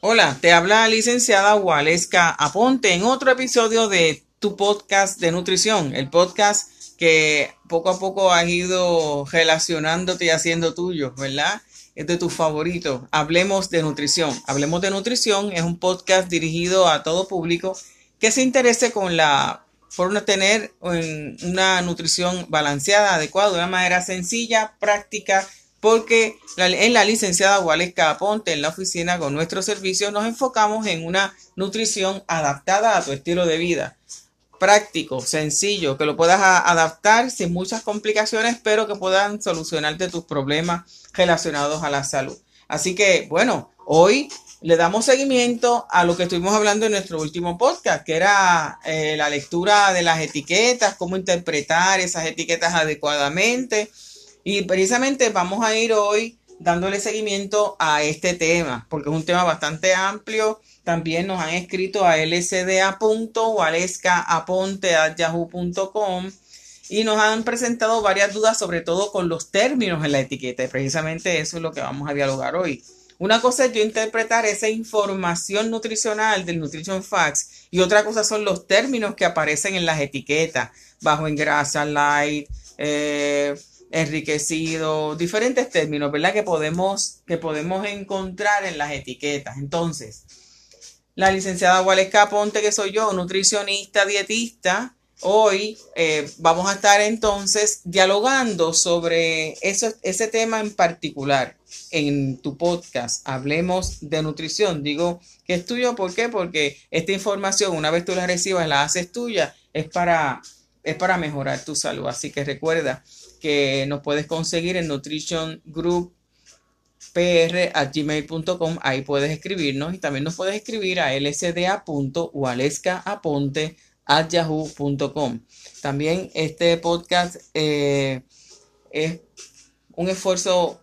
Hola, te habla la licenciada Waleska Aponte en otro episodio de tu podcast de nutrición, el podcast que poco a poco has ido relacionándote y haciendo tuyo, ¿verdad? Es de tus favoritos. Hablemos de nutrición. Hablemos de nutrición es un podcast dirigido a todo público que se interese con la por tener una nutrición balanceada, adecuada, de una manera sencilla, práctica porque en la licenciada Waleska Aponte, en la oficina con nuestros servicios, nos enfocamos en una nutrición adaptada a tu estilo de vida. Práctico, sencillo, que lo puedas adaptar sin muchas complicaciones, pero que puedan solucionarte tus problemas relacionados a la salud. Así que, bueno, hoy le damos seguimiento a lo que estuvimos hablando en nuestro último podcast, que era eh, la lectura de las etiquetas, cómo interpretar esas etiquetas adecuadamente y precisamente vamos a ir hoy dándole seguimiento a este tema, porque es un tema bastante amplio. También nos han escrito a lcda.waleska.aponte.yahoo.com y nos han presentado varias dudas, sobre todo con los términos en la etiqueta. Y precisamente eso es lo que vamos a dialogar hoy. Una cosa es yo interpretar esa información nutricional del Nutrition Facts y otra cosa son los términos que aparecen en las etiquetas, bajo en grasa, light, eh, enriquecido, diferentes términos, ¿verdad? Que podemos, que podemos encontrar en las etiquetas. Entonces, la licenciada Waleska Ponte, que soy yo, nutricionista, dietista, hoy eh, vamos a estar entonces dialogando sobre eso, ese tema en particular en tu podcast. Hablemos de nutrición. Digo que es tuyo, ¿por qué? Porque esta información, una vez tú la recibas, la haces tuya, es para, es para mejorar tu salud. Así que recuerda, que nos puedes conseguir en Nutrition ahí puedes escribirnos y también nos puedes escribir a yahoo.com también este podcast eh, es un esfuerzo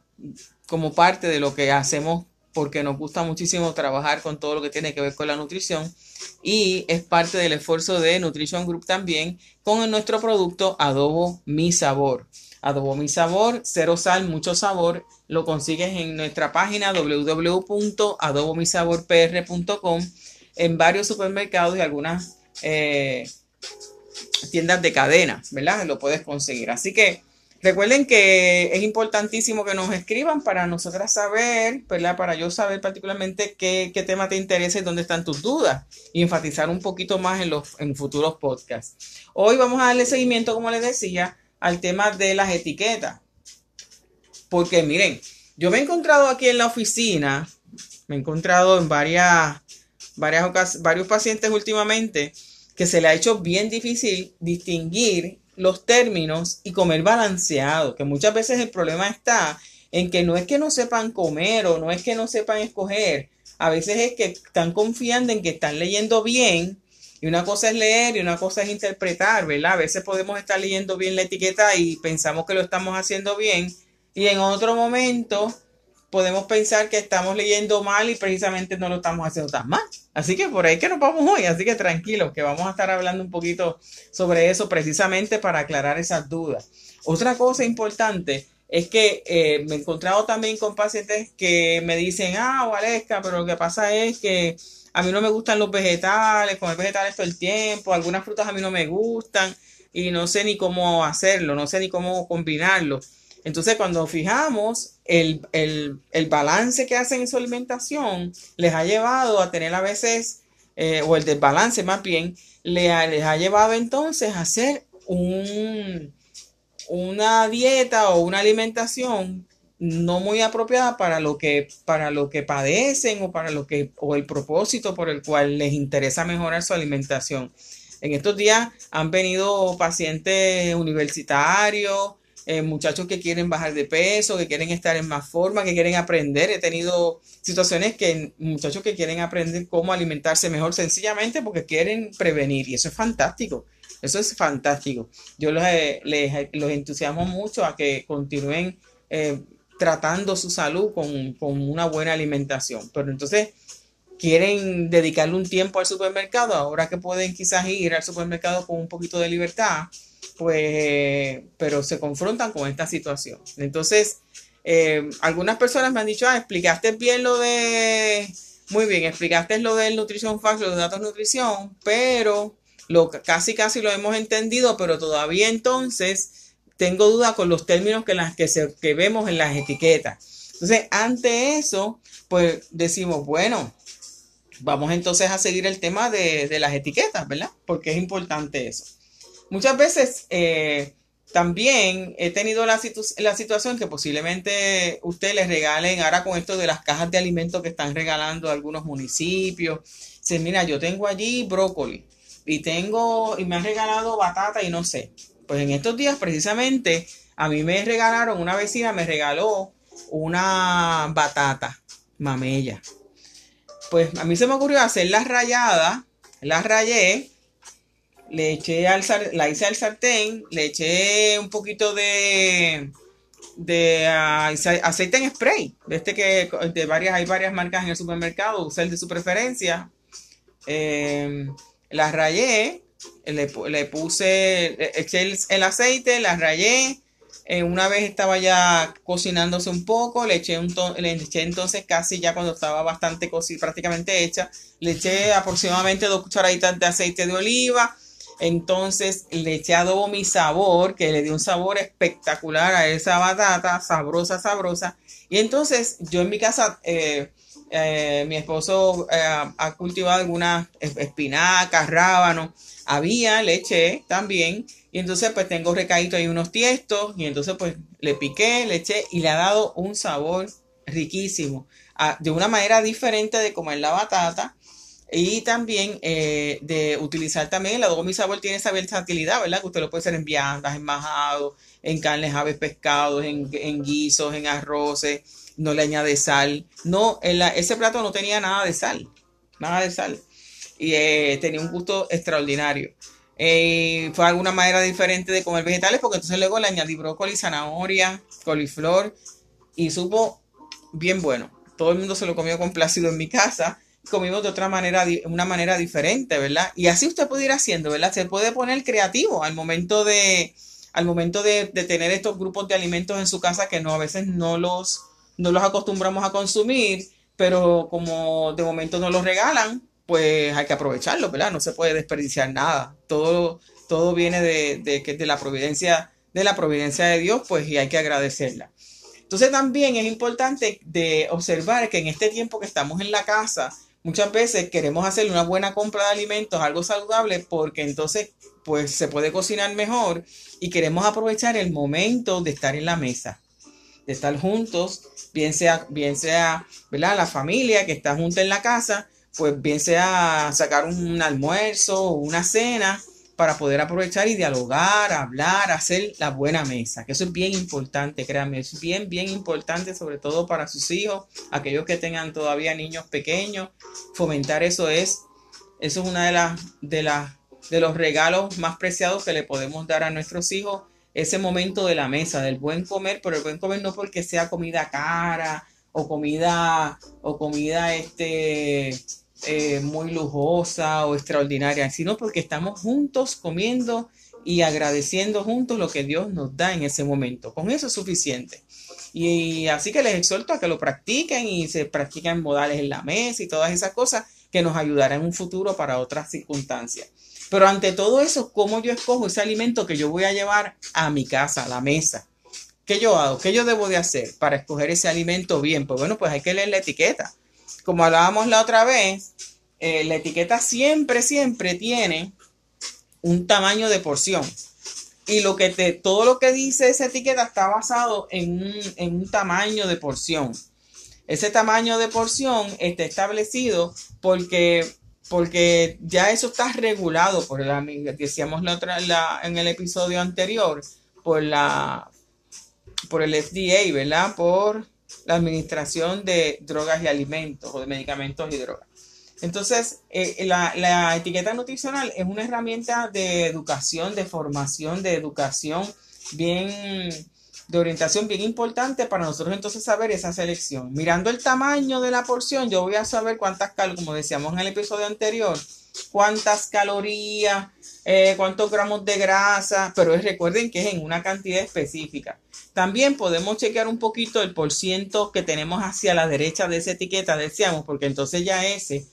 como parte de lo que hacemos porque nos gusta muchísimo trabajar con todo lo que tiene que ver con la nutrición y es parte del esfuerzo de Nutrition Group también con nuestro producto Adobo Mi Sabor. Adobo Mi Sabor, cero sal, mucho sabor, lo consigues en nuestra página www.adobomisaborpr.com en varios supermercados y algunas eh, tiendas de cadena, ¿verdad? Lo puedes conseguir. Así que recuerden que es importantísimo que nos escriban para nosotras saber, ¿verdad? Para yo saber particularmente qué, tema te interesa y dónde están tus dudas y enfatizar un poquito más en los en futuros podcasts. Hoy vamos a darle seguimiento, como les decía, al tema de las etiquetas. Porque miren, yo me he encontrado aquí en la oficina, me he encontrado en varias, varias varios pacientes últimamente que se le ha hecho bien difícil distinguir los términos y comer balanceado, que muchas veces el problema está en que no es que no sepan comer o no es que no sepan escoger, a veces es que están confiando en que están leyendo bien y una cosa es leer y una cosa es interpretar, ¿verdad? A veces podemos estar leyendo bien la etiqueta y pensamos que lo estamos haciendo bien y en otro momento podemos pensar que estamos leyendo mal y precisamente no lo estamos haciendo tan mal. Así que por ahí que nos vamos hoy, así que tranquilos, que vamos a estar hablando un poquito sobre eso precisamente para aclarar esas dudas. Otra cosa importante es que eh, me he encontrado también con pacientes que me dicen, ah, Valesca, pero lo que pasa es que a mí no me gustan los vegetales, comer vegetales todo el tiempo, algunas frutas a mí no me gustan y no sé ni cómo hacerlo, no sé ni cómo combinarlo. Entonces, cuando fijamos el, balance que hacen en su alimentación, les ha llevado a tener a veces, eh, o el desbalance más bien, les ha llevado entonces a hacer un, una dieta o una alimentación no muy apropiada para lo que para lo que padecen o para lo que o el propósito por el cual les interesa mejorar su alimentación. En estos días han venido pacientes universitarios, eh, muchachos que quieren bajar de peso, que quieren estar en más forma, que quieren aprender. He tenido situaciones que muchachos que quieren aprender cómo alimentarse mejor sencillamente porque quieren prevenir y eso es fantástico. Eso es fantástico. Yo los, les, los entusiasmo mucho a que continúen eh, tratando su salud con, una buena alimentación. Pero entonces quieren dedicarle un tiempo al supermercado, ahora que pueden quizás ir al supermercado con un poquito de libertad, pues, pero se confrontan con esta situación. Entonces, eh, algunas personas me han dicho, ah, explicaste bien lo de muy bien, explicaste lo del Nutrition Facts, los datos nutrición, pero lo, casi casi lo hemos entendido, pero todavía entonces tengo duda con los términos que, las, que, se, que vemos en las etiquetas. Entonces, ante eso, pues decimos, bueno, vamos entonces a seguir el tema de, de las etiquetas, ¿verdad? Porque es importante eso. Muchas veces eh, también he tenido la, la, situación que posiblemente ustedes les regalen, ahora con esto de las cajas de alimentos que están regalando algunos municipios, se mira, yo tengo allí brócoli y tengo, y me han regalado batata y no sé. Pues en estos días precisamente a mí me regalaron, una vecina me regaló una batata mamella. Pues a mí se me ocurrió hacer la rayada, la rayé, le eché al la hice al sartén, le eché un poquito de de ah, aceite en spray, de este que de varias hay varias marcas en el supermercado, usé el de su preferencia. Em, la rayé, le, le puse, eché el, aceite, la rayé. Eh, una vez estaba ya cocinándose un poco, le eché, un le eché entonces casi ya cuando estaba bastante prácticamente hecha, le eché aproximadamente dos cucharaditas de aceite de oliva, entonces le eché adobo mi sabor, que le dio un sabor espectacular a esa batata, sabrosa, sabrosa. Y entonces yo en mi casa, eh, eh, mi esposo eh, ha cultivado algunas espinacas, rábanos, había leche también. Y entonces pues tengo recaído ahí unos tiestos y entonces pues le piqué, le eché y le ha dado un sabor riquísimo. Ah, de una manera diferente de comer la batata y también eh, de utilizar también el adobo sabor tiene esa versatilidad, ¿verdad? Que usted lo puede hacer en viandas, en majado, en carnes, aves, pescados, en, guisos, en arroces, no le añade sal. No, ese plato no tenía nada de sal, nada de sal. Y eh, tenía un gusto extraordinario. Eh, fue alguna manera diferente de comer vegetales porque entonces luego le añadí brócoli, zanahoria, coliflor y supo bien bueno. Todo el mundo se lo comió complacido en mi casa comimos de otra manera, una manera diferente, ¿verdad? Y así usted puede ir haciendo, ¿verdad? Se puede poner creativo al momento de, al momento de, tener estos grupos de alimentos en su casa que no, a veces no los, no los acostumbramos a consumir, pero como de momento no los regalan, pues hay que aprovecharlo, ¿verdad? No se puede desperdiciar nada. Todo, todo viene de, de, de la providencia, de la providencia de Dios, pues, y hay que agradecerla. Entonces también es importante de observar que en este tiempo que estamos en la casa, muchas veces queremos hacer una buena compra de alimentos, algo saludable, porque entonces pues se puede cocinar mejor y queremos aprovechar el momento de estar en la mesa, de estar juntos, bien sea, bien sea, ¿verdad? La familia que está junta en la casa, pues bien sea sacar un almuerzo o una cena para poder aprovechar y dialogar, hablar, hacer la buena mesa, que eso es bien importante, créanme, es bien, bien importante, sobre todo para sus hijos, aquellos que tengan todavía niños pequeños, fomentar eso es, eso es una de las, de las, de los regalos más preciados que le podemos dar a nuestros hijos, ese momento de la mesa, del buen comer, pero el buen comer no porque sea comida cara o comida, o comida, este, eh, muy lujosa o extraordinaria, sino porque estamos juntos comiendo y agradeciendo juntos lo que Dios nos da en ese momento. Con eso es suficiente. Y, así que les exhorto a que lo practiquen y se practiquen modales en la mesa y todas esas cosas que nos ayudarán en un futuro para otras circunstancias. Pero ante todo eso, ¿cómo yo escojo ese alimento que yo voy a llevar a mi casa, a la mesa? ¿Qué yo hago? ¿Qué yo debo de hacer para escoger ese alimento bien? Pues bueno, pues hay que leer la etiqueta como hablábamos la otra vez, eh, la etiqueta siempre, siempre tiene un tamaño de porción. Y lo que te, todo lo que dice esa etiqueta está basado en un, en un tamaño de porción. Ese tamaño de porción está establecido porque, porque ya eso está regulado por la, decíamos la otra, la, en el episodio anterior, por la, por el FDA, ¿verdad? Por la administración de drogas y alimentos o de medicamentos y drogas. Entonces, eh, la, etiqueta nutricional es una herramienta de educación, de formación, de educación bien, de orientación bien importante para nosotros entonces saber esa selección. Mirando el tamaño de la porción, yo voy a saber cuántas calorías, como decíamos en el episodio anterior, cuántas calorías, eh, cuántos gramos de grasa, pero recuerden que es en una cantidad específica. También podemos chequear un poquito el porciento que tenemos hacia la derecha de esa etiqueta, decíamos, porque entonces ya ese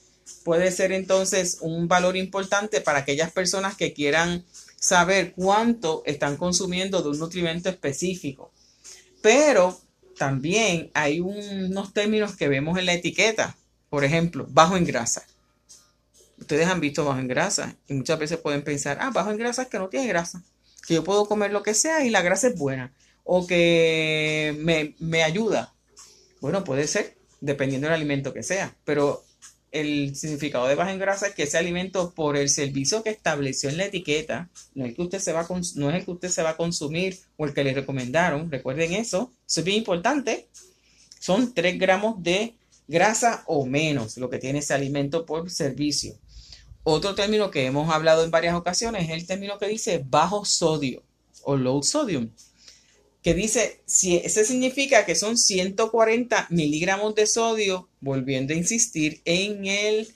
puede ser entonces un valor importante para aquellas personas que quieran saber cuánto están consumiendo de un nutrimento específico. Pero también hay unos términos que vemos en la etiqueta. Por ejemplo, bajo en grasa. Ustedes han visto bajo en grasa y muchas veces pueden pensar, ah, bajo en grasa es que no tiene grasa. Que yo puedo comer lo que sea y la grasa es buena o que me, me ayuda. Bueno, puede ser, dependiendo del alimento que sea, pero el significado de baja en grasa es que ese alimento por el servicio que estableció en la etiqueta, no es el que usted se va a, no es el que usted se va a consumir o el que le recomendaron, recuerden eso, eso es bien importante, son 3 gramos de grasa o menos lo que tiene ese alimento por servicio. Otro término que hemos hablado en varias ocasiones es el término que dice bajo sodio o low sodium que dice, si, ese significa que son 140 miligramos de sodio, volviendo a insistir en el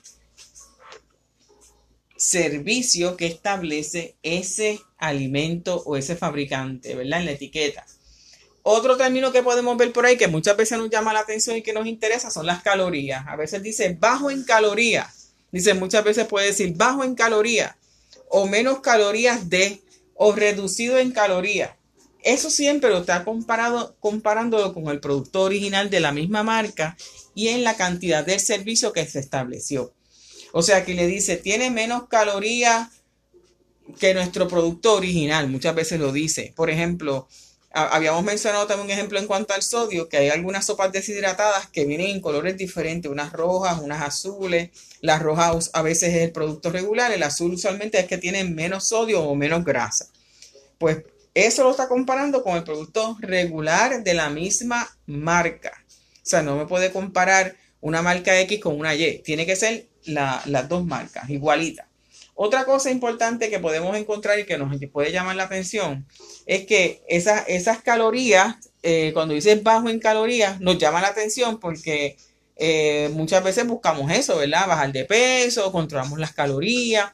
servicio que establece ese alimento o ese fabricante, ¿verdad? En la etiqueta. Otro término que podemos ver por ahí que muchas veces nos llama la atención y que nos interesa son las calorías. A veces dice bajo en calorías. Dice muchas veces puede decir bajo en calorías o menos calorías de o reducido en calorías. Eso siempre lo está comparado, comparándolo con el producto original de la misma marca y en la cantidad del servicio que se estableció. O sea que le dice, tiene menos calorías que nuestro producto original. Muchas veces lo dice. Por ejemplo, habíamos mencionado también un ejemplo en cuanto al sodio, que hay algunas sopas deshidratadas que vienen en colores diferentes, unas rojas, unas azules. Las rojas a veces es el producto regular, el azul usualmente es que tiene menos sodio o menos grasa. Pues eso lo está comparando con el producto regular de la misma marca. O sea, no me puede comparar una marca X con una Y. Tiene que ser las dos marcas, igualitas. Otra cosa importante que podemos encontrar y que nos puede llamar la atención es que esas, esas calorías, eh, cuando dices bajo en calorías, nos llama la atención porque eh, muchas veces buscamos eso, ¿verdad? Bajar de peso, controlamos las calorías.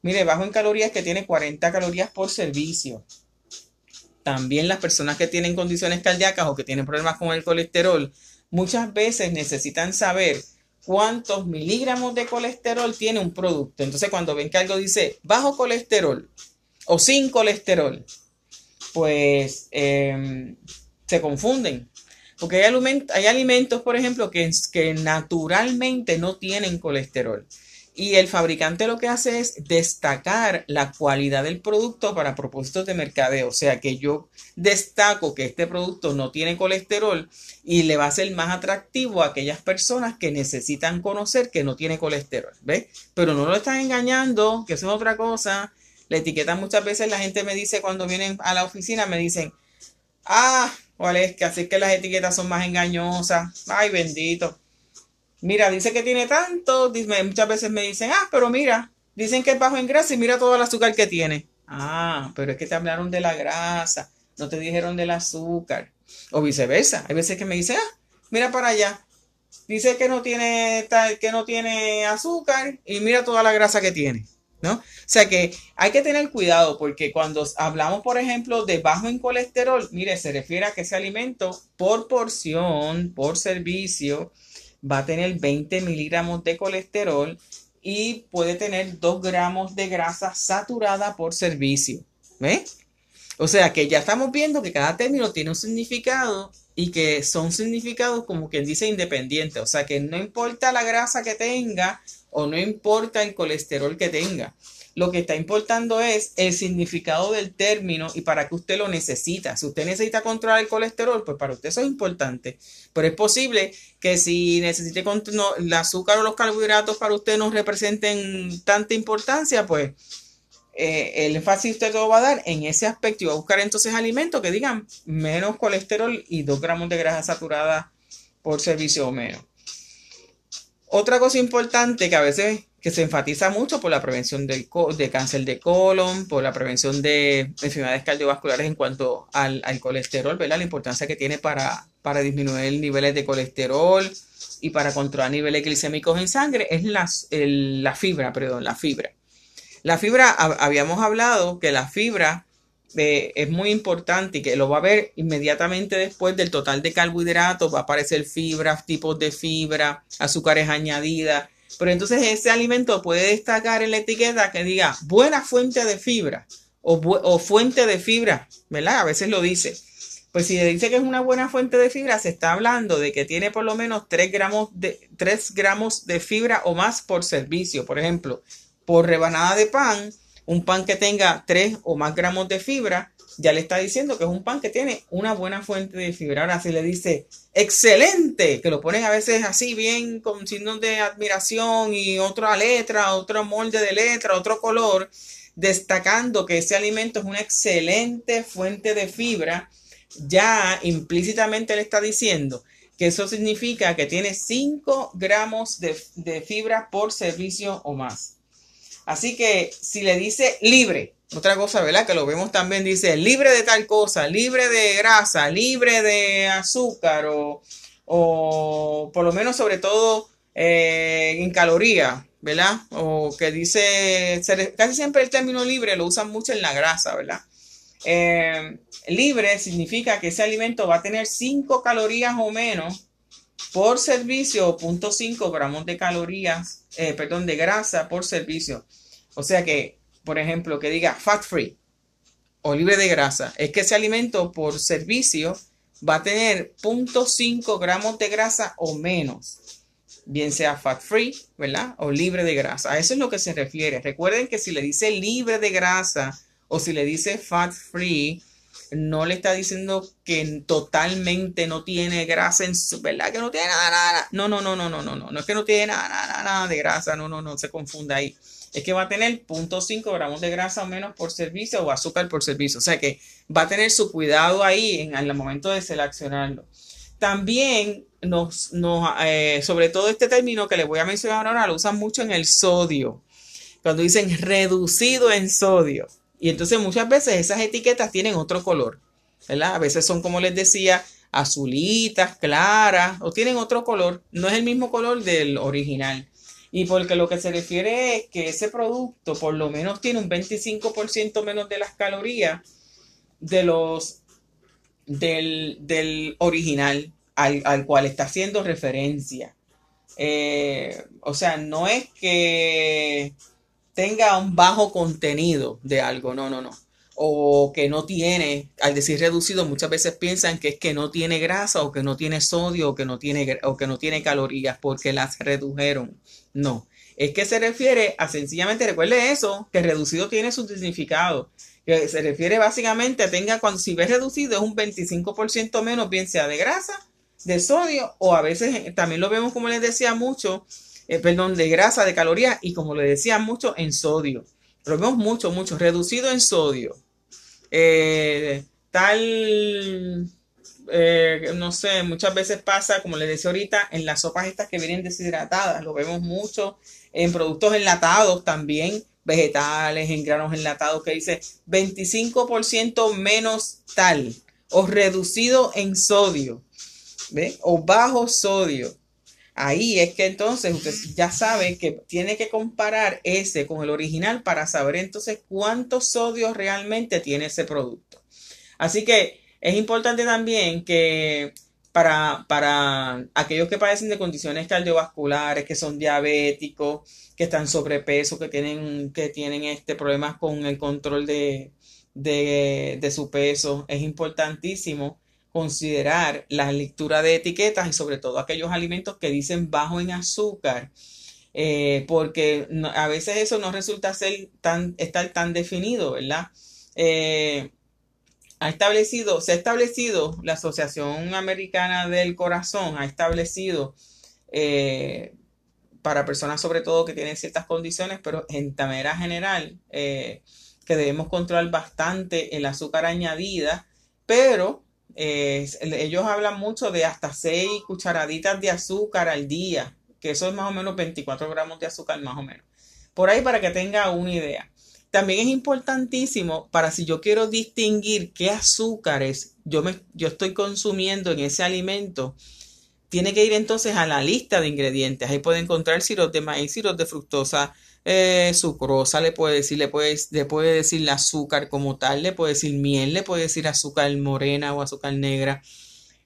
Mire, bajo en calorías que tiene 40 calorías por servicio también las personas que tienen condiciones cardíacas o que tienen problemas con el colesterol, muchas veces necesitan saber cuántos miligramos de colesterol tiene un producto. Entonces, cuando ven que algo dice bajo colesterol o sin colesterol, pues em, se confunden. Porque hay, alimentos, por ejemplo, que, que naturalmente no tienen colesterol. Y el fabricante lo que hace es destacar la cualidad del producto para propósitos de mercadeo. O sea que yo destaco que este producto no tiene colesterol y le va a ser más atractivo a aquellas personas que necesitan conocer que no tiene colesterol. ¿Ves? Pero no lo están engañando, que eso es otra cosa. La etiqueta muchas veces la gente me dice cuando vienen a la oficina, me dicen, ah, ¿cuál es? Que así que las etiquetas son más engañosas. Ay, bendito mira, dice que tiene tanto, muchas veces me dicen, ah, pero mira, dicen que es bajo en grasa y mira todo el azúcar que tiene. Ah, pero es que te hablaron de la grasa, no te dijeron del azúcar. O viceversa. Hay veces que me dicen, ah, mira para allá. Dice que no tiene que no tiene azúcar y mira toda la grasa que tiene. ¿No? O sea que hay que tener cuidado porque cuando hablamos, por ejemplo, de bajo en colesterol, mire, se refiere a que ese alimento por porción, por servicio, va a tener 20 miligramos de colesterol y puede tener 2 gramos de grasa saturada por servicio. ¿Ve? O sea que ya estamos viendo que cada término tiene un significado y que son significados como quien dice independiente. O sea que no importa la grasa que tenga o no importa el colesterol que tenga. Lo que está importando es el significado del término y para qué usted lo necesita. Si usted necesita controlar el colesterol, pues para usted eso es importante. Pero es posible que si necesite no, el azúcar o los carbohidratos para usted no representen tanta importancia, pues eh, el énfasis usted lo va a dar en ese aspecto y va a buscar entonces alimentos que digan menos colesterol y 2 gramos de grasa saturada por servicio o menos. Otra cosa importante que a veces que se enfatiza mucho por la prevención del de cáncer de colon, por la prevención de enfermedades cardiovasculares en cuanto al, colesterol, ¿verdad? La importancia que tiene para, para disminuir niveles de colesterol y para controlar niveles glicémicos en sangre es la, fibra, perdón, la fibra. La fibra, habíamos hablado que la fibra eh, es muy importante y que lo va a ver inmediatamente después del total de carbohidratos, va a aparecer fibra, tipos de fibra, azúcares añadidas. Pero entonces ese alimento puede destacar en la etiqueta que diga buena fuente de fibra o, fuente de fibra, ¿verdad? A veces lo dice. Pues si dice que es una buena fuente de fibra, se está hablando de que tiene por lo menos 3 gramos de, 3 gramos de fibra o más por servicio. Por ejemplo, por rebanada de pan, un pan que tenga 3 o más gramos de fibra, ya le está diciendo que es un pan que tiene una buena fuente de fibra. Ahora, si le dice excelente, que lo ponen a veces así bien con signos de admiración y otra letra, otro molde de letra, otro color, destacando que ese alimento es una excelente fuente de fibra ya implícitamente le está diciendo que eso significa que tiene 5 gramos de, fibra por servicio o más. Así que si le dice libre, otra cosa, ¿verdad? Que lo vemos también, dice libre de tal cosa, libre de grasa, libre de azúcar o, o por lo menos sobre todo eh, en calorías, ¿verdad? O que dice, casi siempre el término libre lo usan mucho en la grasa, ¿verdad? Eh, libre significa que ese alimento va a tener 5 calorías o menos por servicio o 0.5 gramos de calorías, eh, perdón, de grasa por servicio. O sea que, por ejemplo, que diga fat free o libre de grasa, es que ese alimento por servicio va a tener 0.5 gramos de grasa o menos, bien sea fat free, ¿verdad? O libre de grasa. A eso es lo que se refiere. Recuerden que si le dice libre de grasa o si le dice fat free, no le está diciendo que totalmente no tiene grasa en su, ¿verdad? Que no tiene nada, nada. No, no, no, no, no, no, no. No es que no tiene nada, nada, nada de grasa. No, no, no, se confunda ahí. Es que va a tener 0.5 gramos de grasa o menos por servicio o azúcar por servicio. O sea que va a tener su cuidado ahí en, el momento de seleccionarlo. También nos, nos eh, sobre todo este término que les voy a mencionar ahora, lo usan mucho en el sodio. Cuando dicen reducido en sodio. Y entonces muchas veces esas etiquetas tienen otro color. A veces son, como les decía, azulitas, claras, o tienen otro color. No es el mismo color del original. Y porque lo que se refiere es que ese producto por lo menos tiene un 25% menos de las calorías de los del, original al, cual está haciendo referencia. Eh, o sea, no es que tenga un bajo contenido de algo, no, no, no. O que no tiene, al decir reducido, muchas veces piensan que es que no tiene grasa o que no tiene sodio o que no tiene, o que no tiene calorías porque las redujeron. No, es que se refiere a sencillamente, recuerde eso, que reducido tiene su significado. Que se refiere básicamente a tenga, cuando si ves reducido es un 25% menos, bien sea de grasa, de sodio o a veces también lo vemos como les decía mucho eh, perdón, de grasa, de calorías y como le decía mucho en sodio. Lo vemos mucho, mucho, reducido en sodio. Eh, tal, eh, no sé, muchas veces pasa, como les decía ahorita, en las sopas estas que vienen deshidratadas. Lo vemos mucho en productos enlatados también, vegetales, en granos enlatados, que dice 25% menos tal o reducido en sodio. O bajo sodio. Ahí es que entonces usted ya sabe que tiene que comparar ese con el original para saber entonces cuántos sodios realmente tiene ese producto. Así que es importante también que para, para aquellos que padecen de condiciones cardiovasculares, que son diabéticos, que están sobrepeso, que tienen, que tienen este problemas con el control de, de su peso, es importantísimo considerar la lectura de etiquetas y sobre todo aquellos alimentos que dicen bajo en azúcar, eh, porque a veces eso no resulta ser tan, estar tan definido, ¿verdad? Eh, ha establecido, se ha establecido, la Asociación Americana del Corazón ha establecido eh, para personas sobre todo que tienen ciertas condiciones, pero en manera general, que debemos controlar bastante el azúcar añadida, pero ellos hablan mucho de hasta 6 cucharaditas de azúcar al día, que eso es más o menos 24 gramos de azúcar más o menos. Por ahí para que tenga una idea. También es importantísimo para si yo quiero distinguir qué azúcares yo, me, yo estoy consumiendo en ese alimento, tiene que ir entonces a la lista de ingredientes. Ahí puede encontrar sirope de maíz, sirope de fructosa, eh, sucrosa, le puede decir, le puede, le puede decir azúcar como tal, le puede decir miel, le puede decir azúcar morena o azúcar negra.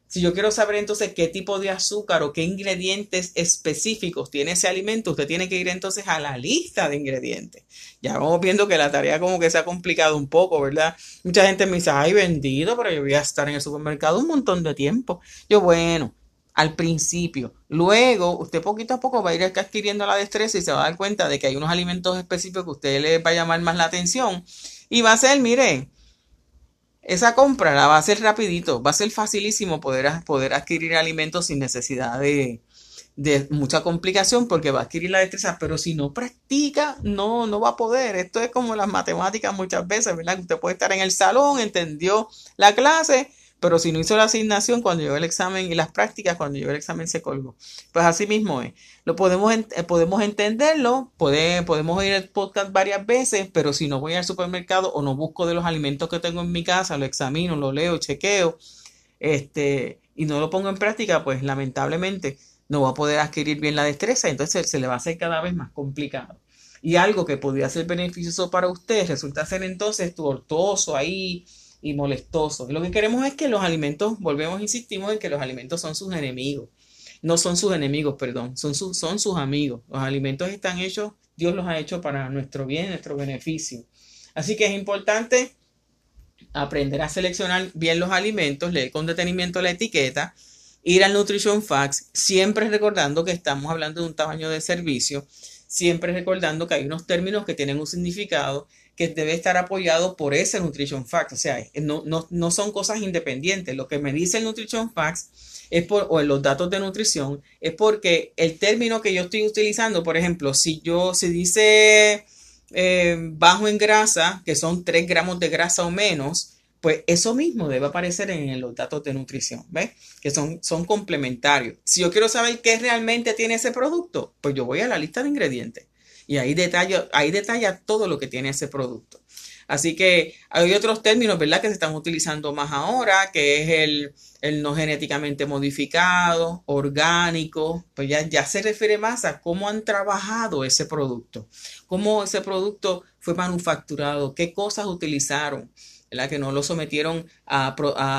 Si yo quiero saber entonces qué tipo de azúcar o qué ingredientes específicos tiene ese alimento, usted tiene que ir entonces a la lista de ingredientes. Ya vamos viendo que la tarea como que se ha complicado un poco, ¿verdad? Mucha gente me dice, ay, vendido, pero yo voy a estar en el supermercado un montón de tiempo. Yo, bueno, al principio. Luego, usted poquito a poco va a ir adquiriendo la destreza y se va a dar cuenta de que hay unos alimentos específicos que a usted le va a llamar más la atención. Y va a ser, mire, esa compra la va a hacer rapidito, va a ser facilísimo poder, poder adquirir alimentos sin necesidad de, de mucha complicación porque va a adquirir la destreza, pero si no practica, no, no va a poder. Esto es como las matemáticas muchas veces, ¿verdad? Usted puede estar en el salón, entendió la clase, pero si no hizo la asignación cuando llegó el examen y las prácticas, cuando llegó el examen se colgó. Pues así mismo es. Lo podemos, eh, podemos entenderlo, podemos ir al podcast varias veces, pero si no voy al supermercado o no busco de los alimentos que tengo en mi casa, lo examino, lo leo, chequeo, este, y no lo pongo en práctica, pues lamentablemente no va a poder adquirir bien la destreza, entonces se le va a hacer cada vez más complicado. Y algo que podría ser beneficioso para usted resulta ser entonces tortuoso ahí, y molestosos. Lo que queremos es que los alimentos, volvemos, insistimos en que los alimentos son sus enemigos. No son sus enemigos, perdón, son, sus, son sus amigos. Los alimentos están hechos, Dios los ha hecho para nuestro bien, nuestro beneficio. Así que es importante aprender a seleccionar bien los alimentos, leer con detenimiento la etiqueta, ir al Nutrition Facts, siempre recordando que estamos hablando de un tamaño de servicio, siempre recordando que hay unos términos que tienen un significado que debe estar apoyado por ese Nutrition Facts. O sea, no, no, son cosas independientes. Lo que me dice el Nutrition Facts es por, o los datos de nutrición, es porque el término que yo estoy utilizando, por ejemplo, si yo, se dice eh, bajo en grasa, que son 3 gramos de grasa o menos, pues eso mismo debe aparecer en los datos de nutrición, ¿ves? Que son, son complementarios. Si yo quiero saber qué realmente tiene ese producto, pues yo voy a la lista de ingredientes. Y ahí detalla, todo lo que tiene ese producto. Así que hay otros términos, ¿verdad?, que se están utilizando más ahora, que es el, no genéticamente modificado, orgánico, pues ya se refiere más a cómo han trabajado ese producto, cómo ese producto fue manufacturado, qué cosas utilizaron que no lo sometieron a,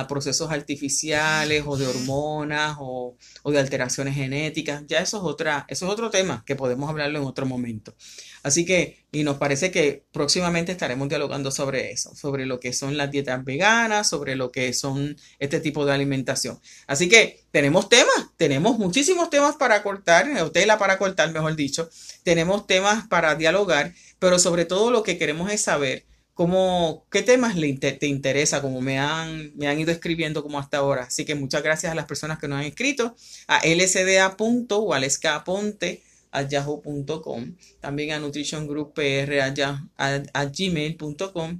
procesos artificiales o de hormonas o, de alteraciones genéticas. Ya eso es, otra, eso es otro tema que podemos hablarlo en otro momento. Así que, y nos parece que próximamente estaremos dialogando sobre eso, sobre lo que son las dietas veganas, sobre lo que son este tipo de alimentación. Así que tenemos temas, tenemos muchísimos temas para cortar, o tela para cortar, mejor dicho. Tenemos temas para dialogar, pero sobre todo lo que queremos es saber ¿Qué temas le te interesa? Como me han, me han ido escribiendo como hasta ahora. Así que muchas gracias a las personas que nos han escrito a lsda.waleskaponte a yahoo.com, también a Nutrition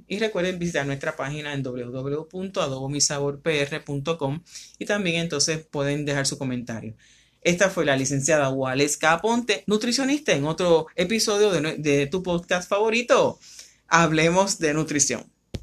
y recuerden visitar nuestra página en www.adobomisaborpr.com y también entonces pueden dejar su comentario. Esta fue la licenciada Waleska Aponte, nutricionista, en otro episodio de tu podcast favorito hablemos de nutrición.